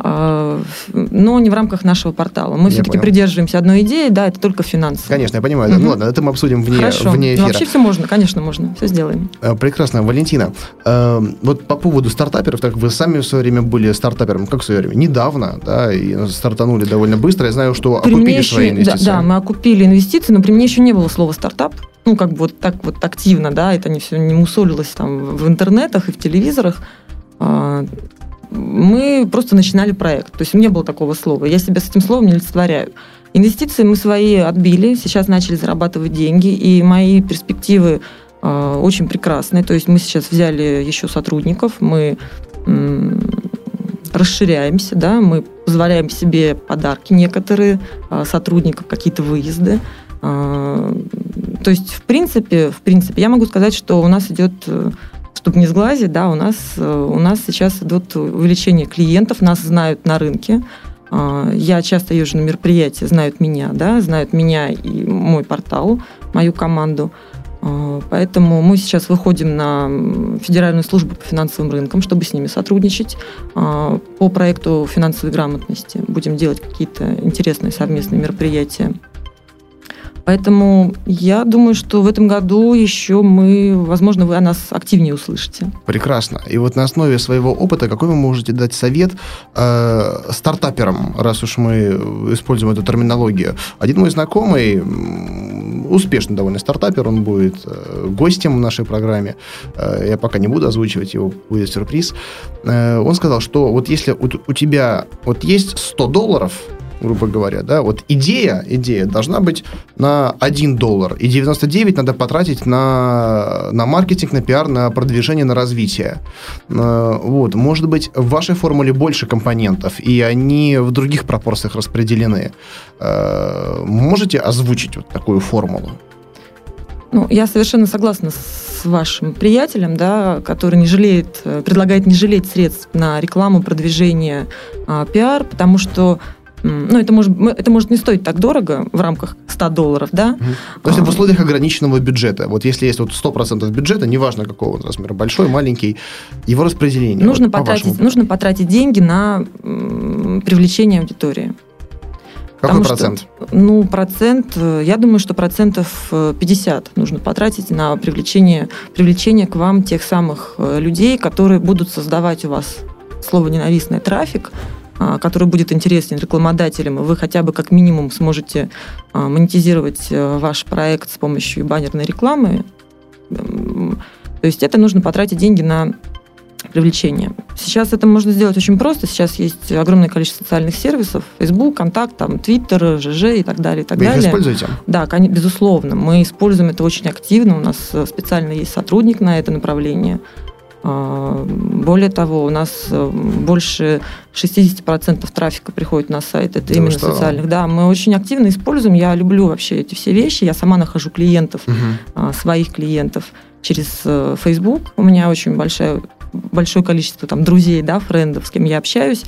э, но не в рамках нашего портала. Мы все-таки придерживаемся одной идеи, да, это только финансы. Конечно, я понимаю. Угу. Ну ладно, это мы обсудим вне, Хорошо. вне ну, эфира. Ну, вообще все можно, конечно, можно. Все сделаем. Э, прекрасно. Валентина, э, вот по поводу стартаперов, так вы сами в свое время были стартапером, как в свое время? Недавно, да, и стартанули довольно быстро. Я знаю, что при окупили еще, свои инвестиции. Да, да, мы окупили инвестиции, но при мне еще не было слова стартап. Ну, как бы вот так вот активно, да, это не все не мусолилось там в интернетах и в телевизорах а, мы просто начинали проект. То есть не было такого слова. Я себя с этим словом не олицетворяю. Инвестиции мы свои отбили, сейчас начали зарабатывать деньги, и мои перспективы э, очень прекрасные. То есть мы сейчас взяли еще сотрудников, мы э, расширяемся, да, мы позволяем себе подарки некоторые э, сотрудников, какие-то выезды. Э, то есть, в принципе, в принципе, я могу сказать, что у нас идет чтобы не сглазить, да, у нас, у нас сейчас идут увеличение клиентов, нас знают на рынке, я часто езжу на мероприятия, знают меня, да, знают меня и мой портал, мою команду. А, поэтому мы сейчас выходим на Федеральную службу по финансовым рынкам, чтобы с ними сотрудничать. А, по проекту финансовой грамотности будем делать какие-то интересные совместные мероприятия. Поэтому я думаю, что в этом году еще мы, возможно, вы о нас активнее услышите. Прекрасно. И вот на основе своего опыта какой вы можете дать совет э, стартаперам, раз уж мы используем эту терминологию? Один мой знакомый, успешный довольно стартапер, он будет э, гостем в нашей программе. Э, я пока не буду озвучивать его, будет сюрприз. Э, он сказал, что вот если у, у тебя вот есть 100 долларов, грубо говоря, да, вот идея, идея должна быть на 1 доллар, и 99 надо потратить на, на маркетинг, на пиар, на продвижение, на развитие. Э, вот, может быть, в вашей формуле больше компонентов, и они в других пропорциях распределены. Э, можете озвучить вот такую формулу? Ну, я совершенно согласна с вашим приятелем, да, который не жалеет, э, предлагает не жалеть средств на рекламу, продвижение, а, пиар, потому что ну, это может, это может не стоить так дорого в рамках 100 долларов, да? Угу. То есть а, в условиях ограниченного бюджета, вот если есть вот 100% бюджета, неважно какого он размера, большой, маленький, его распределение. Нужно, вот, потратить, нужно потратить деньги на привлечение аудитории. Какой Потому процент? Что, ну, процент, э, я думаю, что процентов 50 э, нужно потратить на привлечение, привлечение к вам тех самых э, людей, которые будут создавать у вас слово ненавистный трафик, который будет интересен рекламодателям, вы хотя бы как минимум сможете а, монетизировать ваш проект с помощью баннерной рекламы. То есть это нужно потратить деньги на привлечения. Сейчас это можно сделать очень просто. Сейчас есть огромное количество социальных сервисов. Facebook, Контакт, там, Twitter, ЖЖ и так далее. И так Вы далее. их используете? Да, безусловно. Мы используем это очень активно. У нас э, специально есть сотрудник на это направление. А, более того, у нас э, больше 60% трафика приходит на сайт. Это да именно что? социальных. Да, мы очень активно используем. Я люблю вообще эти все вещи. Я сама нахожу клиентов, угу. своих клиентов через э, Facebook. У меня очень большая большое количество там друзей, да, френдов, с кем я общаюсь.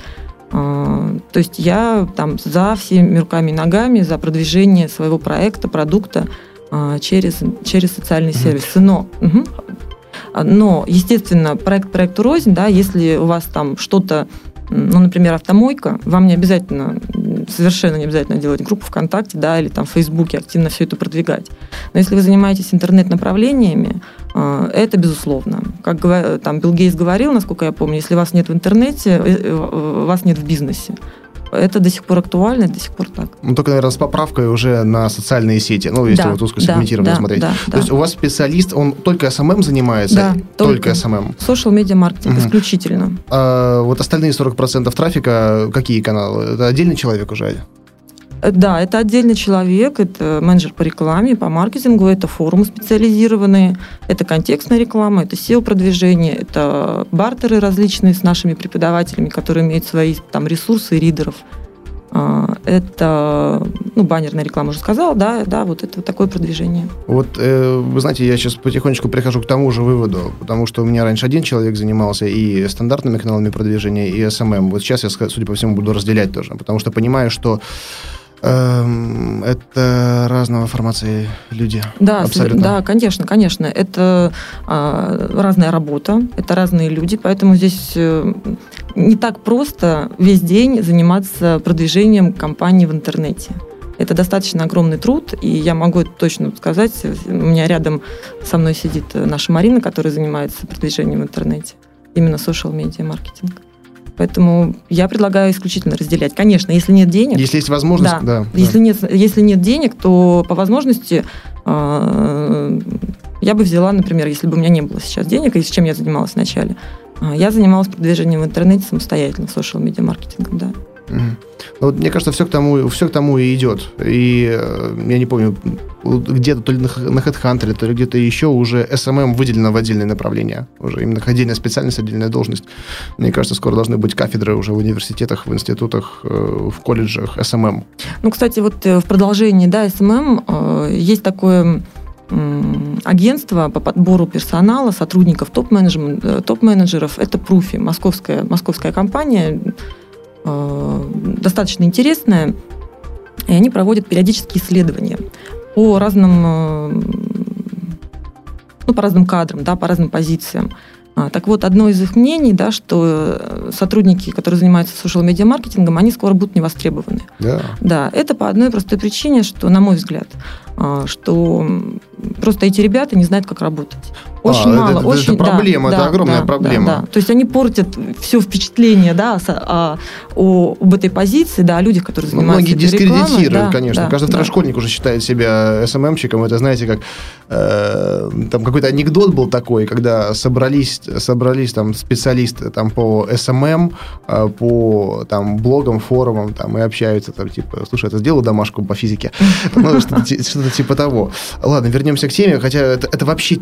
А, то есть я там за всеми руками и ногами, за продвижение своего проекта, продукта через, через социальные сервисы. Но, угу, но, естественно, проект проекту рознь, да, если у вас там что-то ну, например, автомойка, вам не обязательно, совершенно не обязательно делать группу ВКонтакте, да, или там в Фейсбуке активно все это продвигать. Но если вы занимаетесь интернет-направлениями, э, это безусловно. Как там Билл Гейтс говорил, насколько я помню, если вас нет в интернете, э, э, вас нет в бизнесе это до сих пор актуально, до сих пор так. Ну, только, наверное, с поправкой уже на социальные сети, ну, если да, вот узкосегментированно да, смотреть. Да, То да. есть у вас специалист, он только SMM занимается? Да, только, только SMM. Social media маркетинг угу. исключительно. А вот остальные 40% трафика, какие каналы? Это отдельный человек уже? Да, это отдельный человек, это менеджер по рекламе, по маркетингу, это форумы специализированные, это контекстная реклама, это SEO-продвижение, это бартеры различные с нашими преподавателями, которые имеют свои там ресурсы ридеров. А, это, ну, баннерная реклама уже сказала, да, да, вот это вот такое продвижение. Вот, э, вы знаете, я сейчас потихонечку прихожу к тому же выводу, потому что у меня раньше один человек занимался и стандартными каналами продвижения, и SMM. Вот сейчас я, судя по всему, буду разделять тоже, потому что понимаю, что Эм, это разного формации люди. Да, абсолютно. Да, конечно, конечно. Это а, разная работа, это разные люди, поэтому здесь э, не так просто весь день заниматься продвижением компании в интернете. Это достаточно огромный труд, и я могу это точно сказать. У меня рядом со мной сидит наша Марина, которая занимается продвижением в интернете. Именно social media маркетинг. Поэтому я предлагаю исключительно разделять. Конечно, если нет денег... Если есть возможность, да. да если, да. Нет, если нет денег, то по возможности э, я бы взяла, например, если бы у меня не было сейчас денег, и с чем я занималась вначале, э, я занималась продвижением в интернете самостоятельно, social-медиа маркетингом, да. Ну, вот, мне кажется, все к тому, все к тому и идет. И э, я не помню, где-то то ли на, на HeadHunter, то ли где-то еще уже SMM выделено в отдельное направление. Уже именно отдельная специальность, отдельная должность. Мне кажется, скоро должны быть кафедры уже в университетах, в институтах, э, в колледжах SMM. Ну, кстати, вот э, в продолжении, да, SMM есть такое агентство по подбору персонала, сотрудников, топ-менеджеров. Топ это Пруфи, московская, московская компания, достаточно интересная, и они проводят периодические исследования по разным, э, ну, по разным кадрам, да, по разным позициям. А, так вот, одно из их мнений, да, что э, сотрудники, которые занимаются social-медиа маркетингом, они скоро будут не востребованы. Да. Да, это по одной простой причине, что, на мой взгляд, что просто эти ребята не знают, как работать. Очень А, мало. это- это очень, да, проблема, это да, огромная да, проблема. Да, да. То есть они портят все впечатление да, со- а, о, об этой позиции, да, о людях, которые Ну, занимаются Многие рекламой. дискредитируют, Да, конечно. да, Каждый да. второй школьник уже считает себя SMM щиком. Это, знаете, как э, там какой-то анекдот был такой, когда собрались, собрались там специалисты там по SMM, э, по там блогам, форумам, там и общаются там типа, слушай, это сделал домашку по физике, ну что-то ти- что-то типа того. Ладно, вернемся к теме, хотя это, это вообще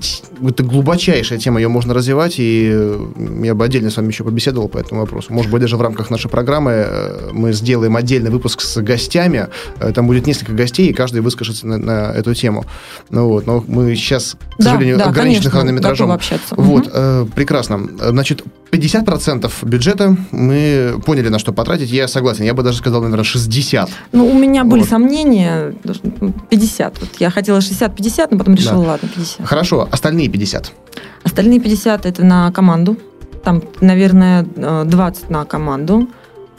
это глубочайшая тема, ее можно развивать, и э, я бы отдельно с вами еще побеседовал по этому вопросу. Может быть, даже в рамках нашей программы э, мы сделаем отдельный выпуск с гостями, Э, там будет несколько гостей, и каждый выскажется на, на эту тему. Ну вот, но мы сейчас, к Да, сожалению, да, ограничены конечно, хронометражом. Вот, Мгм. э, прекрасно. Значит, 50% бюджета мы поняли, на что потратить. Я согласен. Я бы даже сказал, наверное, 60. Ну, у меня были Вот. сомнения, даже, ну, 50. Вот я хотела 60-50, но потом решила, Да. ладно, 50. Хорошо, остальные 50. Остальные 50 это на команду. Там, наверное, э, 20 на команду.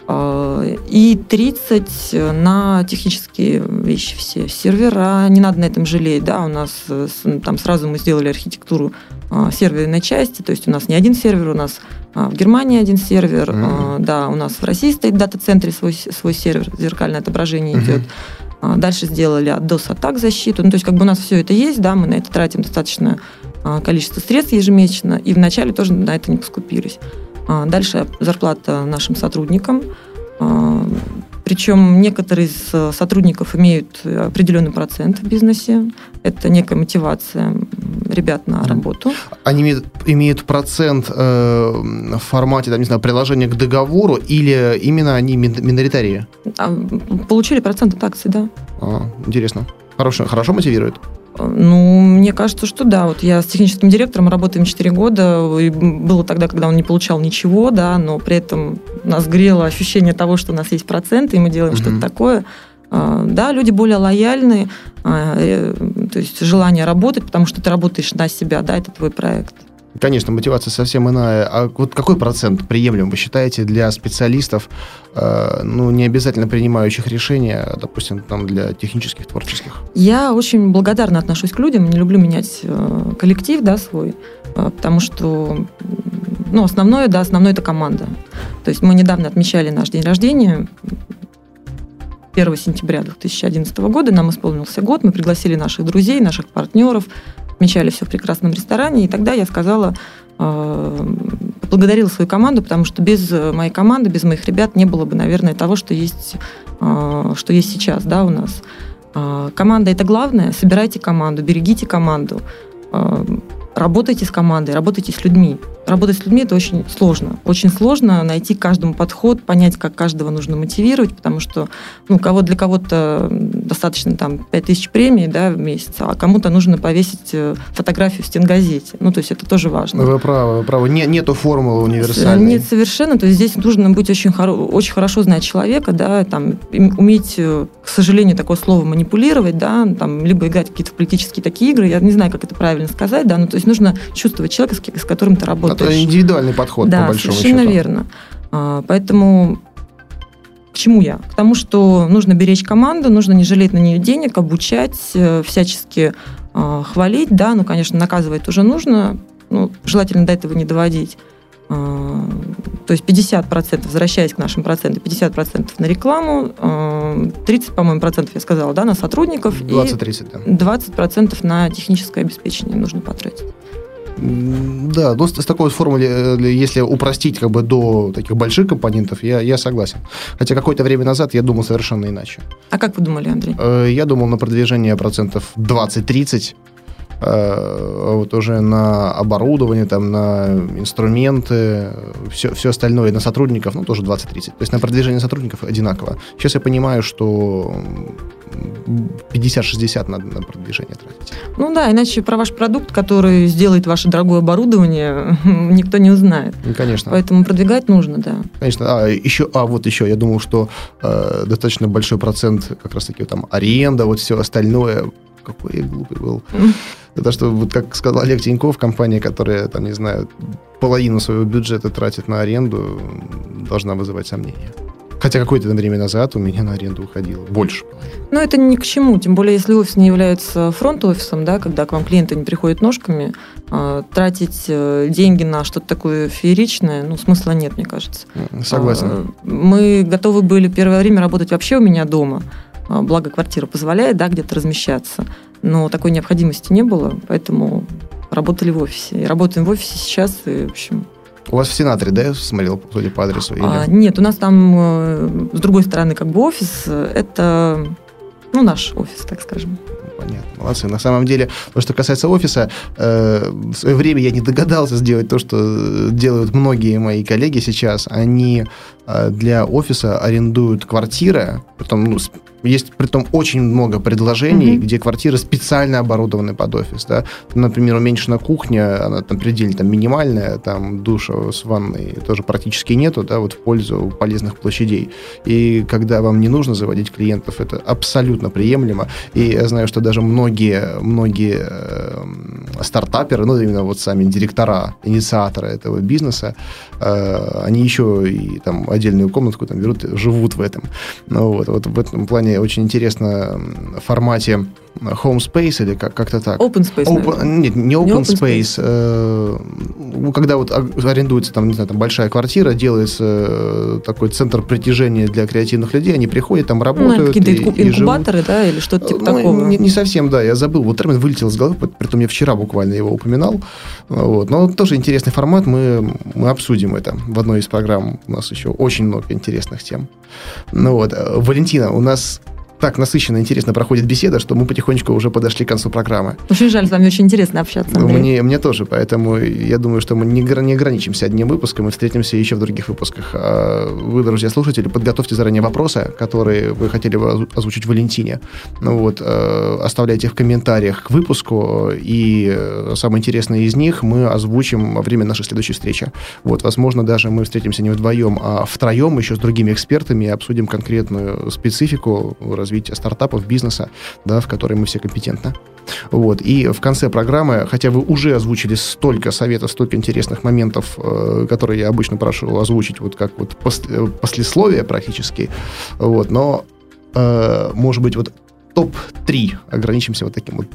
э, И 30 на технические вещи все. Сервера, не надо на этом жалеть, да, у нас э, там сразу мы сделали архитектуру э, серверной части, то есть у нас не один сервер, у нас в Германии один сервер, э, да, у нас в России стоит в дата-центре свой, свой сервер, зеркальное отображение Мгм. идет. Дальше сделали от DOS-атак защиту. Ну, то есть, как бы у нас все это есть, да, мы на это тратим достаточное а, количество средств ежемесячно, и вначале тоже на это не поскупились. А, Дальше зарплата нашим сотрудникам. А, Причем некоторые из э, сотрудников имеют определенный процент в бизнесе. Это некая мотивация ребят на работу. Они имеют, имеют процент э, в формате, там, не знаю, приложения к договору, или именно они мин- миноритарии? А, Получили процент от акций, да. А, интересно. Хорошо, хорошо мотивирует? Ну, мне кажется, что да. Вот я с техническим директором работаем 4 года. И было тогда, когда он не получал ничего, да, но при этом нас грело ощущение того, что у нас есть проценты, и мы делаем Мгм. что-то такое. А, Да, люди более лояльны, а, э, то есть желание работать, потому что ты работаешь на себя, да, это твой проект. Конечно, мотивация совсем иная. А вот какой процент приемлем, вы считаете, для специалистов, э, ну, не обязательно принимающих решения, а, допустим, там, для технических, творческих? Я очень благодарна отношусь к людям, не люблю менять э, коллектив, да, свой, э, потому что, ну, основное, да, основное это команда. То есть мы недавно отмечали наш день рождения, 1 сентября 2011 года, нам исполнился год, мы пригласили наших друзей, наших партнеров, отмечали все в прекрасном ресторане, и тогда я сказала, э, поблагодарила свою команду, потому что без э, моей команды, без моих ребят не было бы, наверное, того, что есть, э, что есть сейчас, да, у нас. Команда это главное. Собирайте команду, берегите команду, работайте с командой, работайте с людьми. Работать с людьми это очень сложно. Очень сложно найти каждому подход, понять, как каждого нужно мотивировать, потому что ну, кого для кого-то достаточно там 5000 премий да, в месяц, а кому-то нужно повесить э, фотографию в стенгазете. Ну, то есть это тоже важно. Вы правы, вы правы. Не, нету формулы универсальной. Нет, совершенно. То есть здесь нужно быть очень, хоро- очень хорошо знать человека, да, там, уметь, э, к сожалению, такое слово манипулировать, да, там, либо играть какие-то политические такие игры. Я не знаю, как это правильно сказать, да, но то есть нужно чувствовать человека, с, с которым ты работаешь. Это индивидуальный подход, да, по большому совершенно счету. верно. А, Поэтому к чему я? К тому, что нужно беречь команду, нужно не жалеть на нее денег, обучать, э, всячески э, хвалить, да, ну, конечно, наказывать тоже нужно, ну, желательно до этого не доводить. А, То есть 50%, возвращаясь к нашим процентам, 50% на рекламу, э, 30, по-моему, процентов, я сказала, да, на сотрудников, 20-30, да. и 20% на техническое обеспечение нужно потратить. Да, но с, с такой вот формулой, э, если упростить как бы до таких больших компонентов, я, я согласен. Хотя какое-то время назад я думал совершенно иначе. А как вы думали, Андрей? Э, Я думал на продвижение процентов 20-30, э, вот уже на оборудование, там, на инструменты, все, все остальное, на сотрудников, ну, тоже 20-30. То есть на продвижение сотрудников одинаково. Сейчас я понимаю, что м, 50-60 надо на продвижение тратить. Ну да, иначе про ваш продукт, который сделает ваше дорогое оборудование, никто не узнает. Ну, конечно. Поэтому продвигать нужно, да. Конечно, а еще, а вот еще, я думал, что э, достаточно большой процент как раз-таки там аренда, вот все остальное. Какой я глупый был. Это что, вот как сказал Олег Тиньков, компания, которая, там, не знаю, половину своего бюджета тратит на аренду, должна вызывать сомнения. Хотя какое-то время назад у меня на аренду уходило больше. Ну, это ни к чему. Тем более, если офис не является фронт-офисом, да, когда к вам клиенты не приходят ножками, э, тратить э, деньги на что-то такое фееричное, ну, смысла нет, мне кажется. Согласен. Э, мы готовы были первое время работать вообще у меня дома. Э, благо, квартира позволяет, да, где-то размещаться. Но такой необходимости не было, поэтому работали в офисе. И работаем в офисе сейчас, и, в общем, у вас в Сенаторе, да, я смотрел, судя по адресу? Или... А, нет, у нас там э, с другой стороны как бы офис. Это, ну, наш офис, так скажем понятно. Молодцы. На самом деле, то, что касается офиса, э, в свое время я не догадался сделать то, что делают многие мои коллеги сейчас. Они э, для офиса арендуют квартиры, притом ну, есть при том очень много предложений, mm-hmm. где квартиры специально оборудованы под офис. Да? Например, уменьшена кухня, она там предельно там, минимальная, там душа с ванной тоже практически нету, да, вот в пользу полезных площадей. И когда вам не нужно заводить клиентов, это абсолютно приемлемо. И я знаю, что даже многие, многие э, стартаперы, ну, именно вот сами директора, инициаторы этого бизнеса, э, они еще и там отдельную комнатку там берут, живут в этом. Ну, вот, вот в этом плане очень интересно в формате Home Space или как- как-то так. Open Space, open, Нет, не Open, не open Space. space. Э, ну, когда вот арендуется там, не знаю, там большая квартира, делается э, такой центр притяжения для креативных людей, они приходят, там работают. Ну, какие-то и, инкубаторы, и да, или что-то типа ну, такого? Не, не совсем, да, я забыл. Вот термин вылетел из головы, притом я вчера буквально его упоминал. Вот. Но тоже интересный формат, мы, мы обсудим это в одной из программ. У нас еще очень много интересных тем. Ну вот, Валентина, у нас так насыщенно интересно проходит беседа, что мы потихонечку уже подошли к концу программы. Очень жаль, с вами очень интересно общаться, Андрей. Мне, мне тоже, поэтому я думаю, что мы не, не ограничимся одним выпуском, мы встретимся еще в других выпусках. А вы, друзья слушатели, подготовьте заранее вопросы, которые вы хотели бы озвучить Валентине. Ну вот, э, оставляйте в комментариях к выпуску, и э, самые интересные из них мы озвучим во время нашей следующей встречи. Вот, возможно, даже мы встретимся не вдвоем, а втроем еще с другими экспертами и обсудим конкретную специфику развития развития стартапов, бизнеса, да, в которой мы все компетентны. Вот. И в конце программы, хотя вы уже озвучили столько советов, столько интересных моментов, э, которые я обычно прошу озвучить, вот как вот после, послесловие практически, вот, но, э, может быть, вот топ-3 ограничимся вот таким вот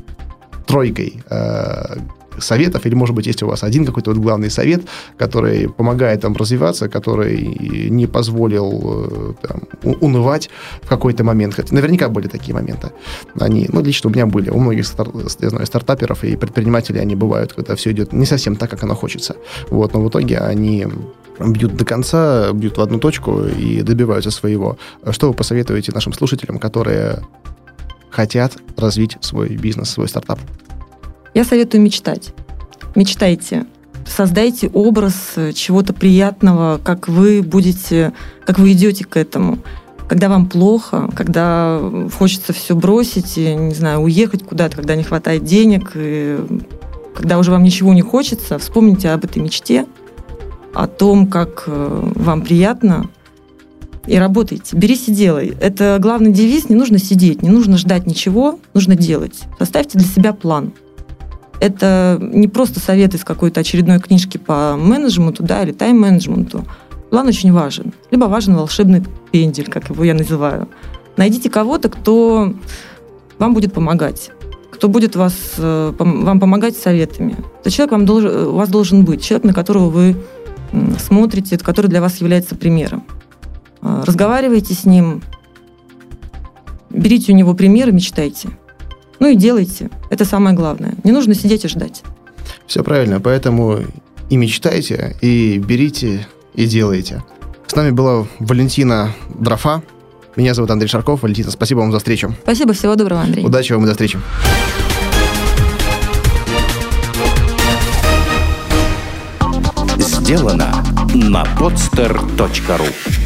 тройкой э, советов, или, может быть, есть у вас один какой-то вот главный совет, который помогает вам развиваться, который не позволил э, там, унывать в какой-то момент. Наверняка были такие моменты. Они, ну, лично у меня были. У многих я знаю, стартаперов и предпринимателей они бывают, когда все идет не совсем так, как оно хочется. Вот, но в итоге они бьют до конца, бьют в одну точку и добиваются своего. Что вы посоветуете нашим слушателям, которые хотят развить свой бизнес, свой стартап? Я советую мечтать. Мечтайте. Создайте образ чего-то приятного, как вы будете, как вы идете к этому. Когда вам плохо, когда хочется все бросить, и, не знаю, уехать куда-то, когда не хватает денег, и когда уже вам ничего не хочется, вспомните об этой мечте, о том, как э, вам приятно, и работайте. Берись и делай. Это главный девиз. Не нужно сидеть, не нужно ждать ничего, нужно делать. Составьте для себя план – это не просто совет из какой-то очередной книжки по менеджменту, да, или тайм-менеджменту. План очень важен. Либо важен волшебный пендель, как его я называю. Найдите кого-то, кто вам будет помогать, кто будет вас, э, вам помогать советами. Это человек вам должен, у вас должен быть, человек, на которого вы смотрите, который для вас является примером. Э, разговаривайте с ним, берите у него примеры, мечтайте. Ну и делайте. Это самое главное. Не нужно сидеть и ждать. Все правильно. Поэтому и мечтайте, и берите, и делайте. С нами была Валентина Дрофа. Меня зовут Андрей Шарков. Валентина, спасибо вам за встречу. Спасибо, всего доброго, Андрей. Удачи вам и до встречи. Сделано на podster.ru